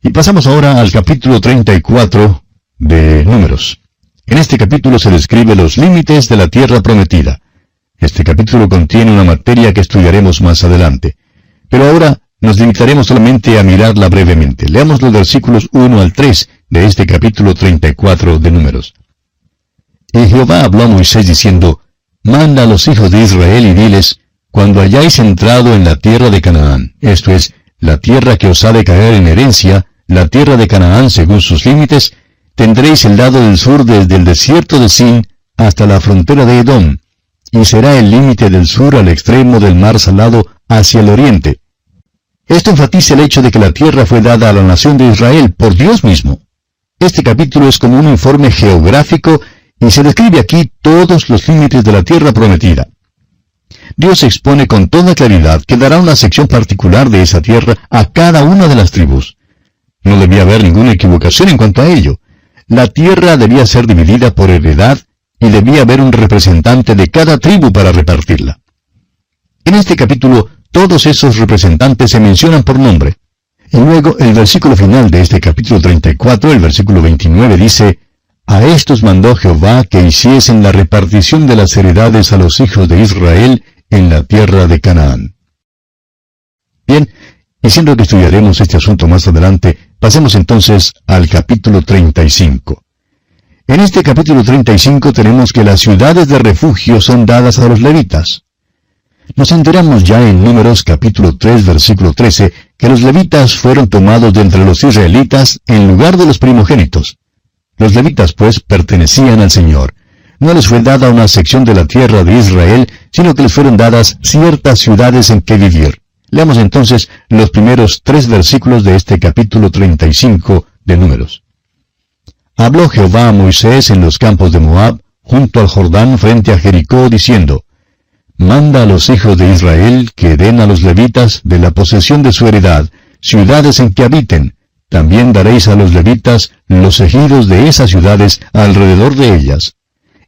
Y pasamos ahora al capítulo 34 de Números. En este capítulo se describe los límites de la tierra prometida. Este capítulo contiene una materia que estudiaremos más adelante. Pero ahora nos limitaremos solamente a mirarla brevemente. Leamos los versículos 1 al 3 de este capítulo 34 de Números. Y Jehová habló a Moisés diciendo, Manda a los hijos de Israel y diles, Cuando hayáis entrado en la tierra de Canaán, esto es, la tierra que os ha de caer en herencia, la tierra de Canaán según sus límites, tendréis el lado del sur desde el desierto de Sin hasta la frontera de Edom, y será el límite del sur al extremo del mar salado hacia el oriente. Esto enfatiza el hecho de que la tierra fue dada a la nación de Israel por Dios mismo. Este capítulo es como un informe geográfico y se describe aquí todos los límites de la tierra prometida. Dios expone con toda claridad que dará una sección particular de esa tierra a cada una de las tribus. No debía haber ninguna equivocación en cuanto a ello. La tierra debía ser dividida por heredad y debía haber un representante de cada tribu para repartirla. En este capítulo, todos esos representantes se mencionan por nombre. Y luego, el versículo final de este capítulo 34, el versículo 29, dice, A estos mandó Jehová que hiciesen la repartición de las heredades a los hijos de Israel en la tierra de Canaán. Siendo que estudiaremos este asunto más adelante, pasemos entonces al capítulo 35. En este capítulo 35 tenemos que las ciudades de refugio son dadas a los levitas. Nos enteramos ya en Números capítulo 3 versículo 13 que los levitas fueron tomados de entre los israelitas en lugar de los primogénitos. Los levitas pues pertenecían al Señor. No les fue dada una sección de la tierra de Israel, sino que les fueron dadas ciertas ciudades en que vivir. Leamos entonces los primeros tres versículos de este capítulo 35 de Números. Habló Jehová a Moisés en los campos de Moab, junto al Jordán frente a Jericó, diciendo, Manda a los hijos de Israel que den a los levitas de la posesión de su heredad, ciudades en que habiten. También daréis a los levitas los ejidos de esas ciudades alrededor de ellas.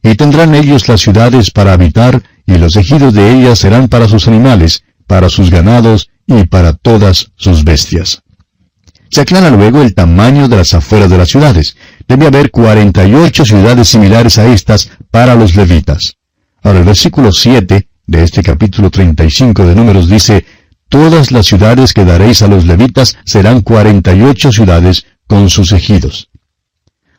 Y tendrán ellos las ciudades para habitar, y los ejidos de ellas serán para sus animales, para sus ganados y para todas sus bestias. Se aclara luego el tamaño de las afueras de las ciudades. Debe haber 48 ciudades similares a estas para los levitas. Ahora el versículo 7 de este capítulo 35 de Números dice, Todas las ciudades que daréis a los levitas serán 48 ciudades con sus ejidos.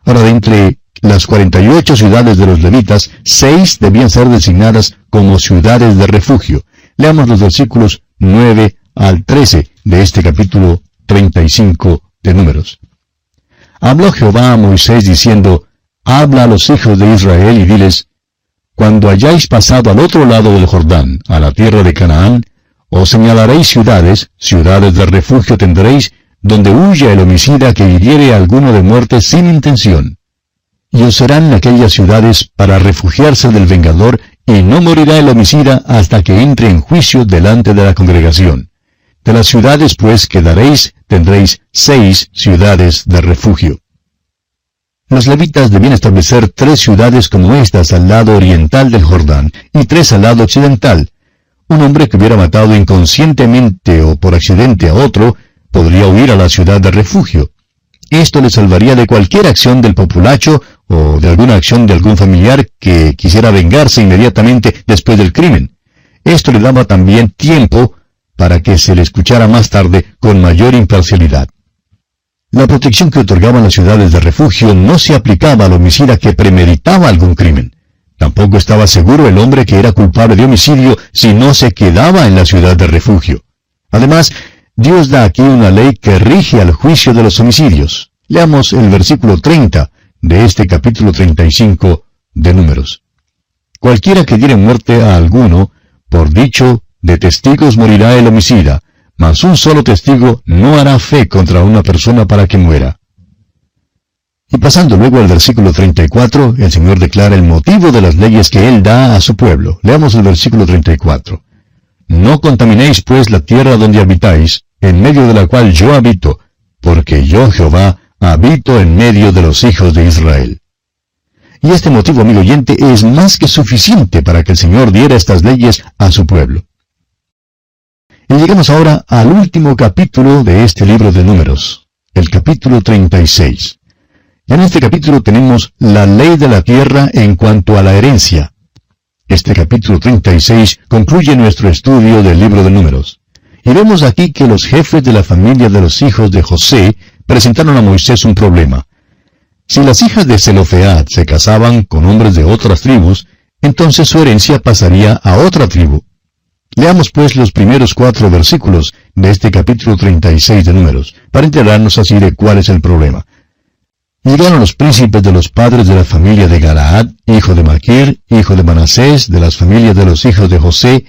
Ahora, de entre las 48 ciudades de los levitas, seis debían ser designadas como ciudades de refugio. Leamos los versículos 9 al 13 de este capítulo 35 de Números. Habló Jehová a Moisés diciendo, Habla a los hijos de Israel y diles, cuando hayáis pasado al otro lado del Jordán, a la tierra de Canaán, os señalaréis ciudades, ciudades de refugio tendréis, donde huya el homicida que hiriere alguno de muerte sin intención. Y os serán aquellas ciudades para refugiarse del vengador, y no morirá el homicida hasta que entre en juicio delante de la congregación. De las ciudades pues que daréis, tendréis seis ciudades de refugio. Los levitas debían establecer tres ciudades como estas al lado oriental del Jordán y tres al lado occidental. Un hombre que hubiera matado inconscientemente o por accidente a otro podría huir a la ciudad de refugio. Esto le salvaría de cualquier acción del populacho o de alguna acción de algún familiar que quisiera vengarse inmediatamente después del crimen. Esto le daba también tiempo para que se le escuchara más tarde con mayor imparcialidad. La protección que otorgaban las ciudades de refugio no se aplicaba al homicida que premeditaba algún crimen. Tampoco estaba seguro el hombre que era culpable de homicidio si no se quedaba en la ciudad de refugio. Además, Dios da aquí una ley que rige al juicio de los homicidios. Leamos el versículo 30 de este capítulo 35 de Números. Cualquiera que diere muerte a alguno, por dicho de testigos morirá el homicida, mas un solo testigo no hará fe contra una persona para que muera. Y pasando luego al versículo 34, el Señor declara el motivo de las leyes que Él da a su pueblo. Leamos el versículo 34. No contaminéis pues la tierra donde habitáis, en medio de la cual yo habito, porque yo Jehová habito en medio de los hijos de Israel. Y este motivo, amigo oyente, es más que suficiente para que el Señor diera estas leyes a su pueblo. Y llegamos ahora al último capítulo de este libro de números. el capítulo 36. Y en este capítulo tenemos la ley de la tierra en cuanto a la herencia. Este capítulo 36 concluye nuestro estudio del libro de números. Y vemos aquí que los jefes de la familia de los hijos de José presentaron a Moisés un problema. Si las hijas de Zelofead se casaban con hombres de otras tribus, entonces su herencia pasaría a otra tribu. Leamos pues los primeros cuatro versículos de este capítulo 36 de Números, para enterarnos así de cuál es el problema. Llegaron los príncipes de los padres de la familia de Galaad, hijo de Maquir, hijo de Manasés, de las familias de los hijos de José,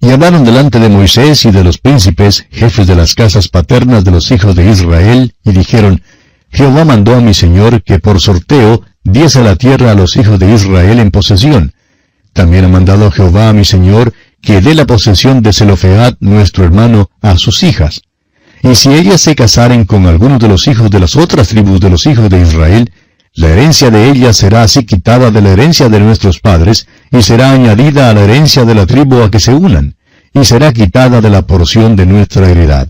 y hablaron delante de Moisés y de los príncipes, jefes de las casas paternas de los hijos de Israel, y dijeron, Jehová mandó a mi señor que por sorteo diese la tierra a los hijos de Israel en posesión. También ha mandado Jehová a mi señor que dé la posesión de Zelofead, nuestro hermano, a sus hijas. Y si ellas se casaren con algunos de los hijos de las otras tribus de los hijos de Israel, la herencia de ellas será así quitada de la herencia de nuestros padres, y será añadida a la herencia de la tribu a que se unan, y será quitada de la porción de nuestra heredad.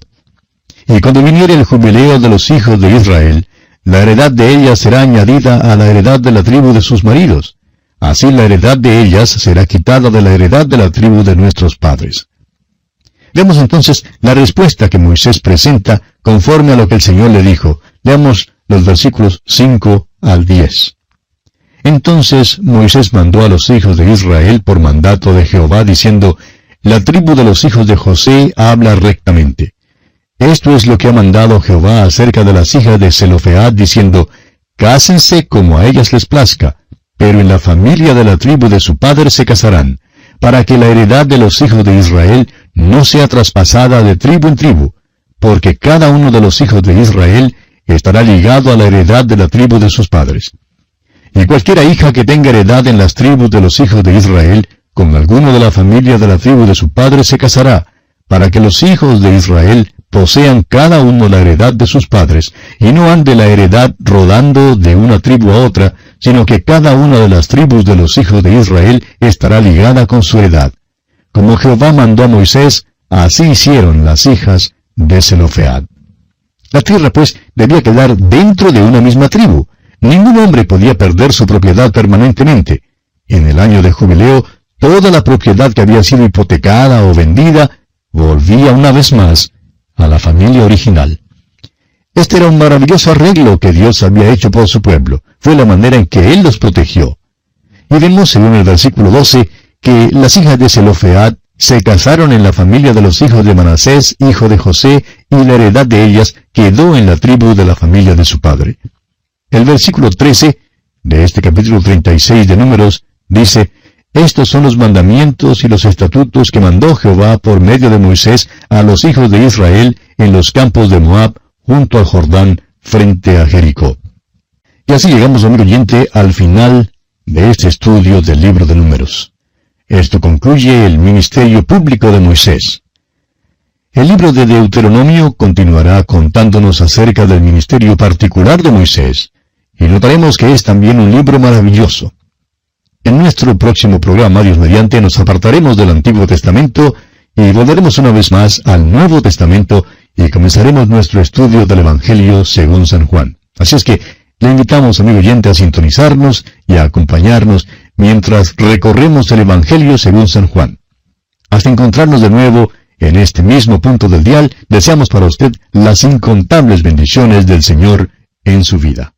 Y cuando viniere el jubileo de los hijos de Israel, la heredad de ellas será añadida a la heredad de la tribu de sus maridos. Así la heredad de ellas será quitada de la heredad de la tribu de nuestros padres. Veamos entonces la respuesta que Moisés presenta conforme a lo que el Señor le dijo. Leamos los versículos 5 al 10. Entonces Moisés mandó a los hijos de Israel por mandato de Jehová diciendo, La tribu de los hijos de José habla rectamente. Esto es lo que ha mandado Jehová acerca de las hijas de Zelofead, diciendo, Cásense como a ellas les plazca, pero en la familia de la tribu de su padre se casarán, para que la heredad de los hijos de Israel no sea traspasada de tribu en tribu, porque cada uno de los hijos de Israel estará ligado a la heredad de la tribu de sus padres. Y cualquiera hija que tenga heredad en las tribus de los hijos de Israel, con alguno de la familia de la tribu de su padre se casará, para que los hijos de Israel posean cada uno la heredad de sus padres, y no ande la heredad rodando de una tribu a otra, sino que cada una de las tribus de los hijos de Israel estará ligada con su heredad. Como Jehová mandó a Moisés, así hicieron las hijas de Zelofead. La tierra, pues, debía quedar dentro de una misma tribu. Ningún hombre podía perder su propiedad permanentemente. En el año de jubileo, toda la propiedad que había sido hipotecada o vendida volvía una vez más a la familia original. Este era un maravilloso arreglo que Dios había hecho por su pueblo. Fue la manera en que Él los protegió. Y vemos, según el versículo 12, que las hijas de Zelofead se casaron en la familia de los hijos de Manasés, hijo de José, y la heredad de ellas quedó en la tribu de la familia de su padre. El versículo 13 de este capítulo 36 de Números dice, estos son los mandamientos y los estatutos que mandó Jehová por medio de Moisés a los hijos de Israel en los campos de Moab, junto al Jordán, frente a Jericó. Y así llegamos, amigo oyente, al final de este estudio del libro de números. Esto concluye el ministerio público de Moisés. El libro de Deuteronomio continuará contándonos acerca del ministerio particular de Moisés, y notaremos que es también un libro maravilloso. En nuestro próximo programa, Dios mediante, nos apartaremos del Antiguo Testamento y volveremos una vez más al Nuevo Testamento y comenzaremos nuestro estudio del Evangelio según San Juan. Así es que le invitamos, amigo oyente, a sintonizarnos y a acompañarnos mientras recorremos el Evangelio según San Juan. Hasta encontrarnos de nuevo en este mismo punto del dial, deseamos para usted las incontables bendiciones del Señor en su vida.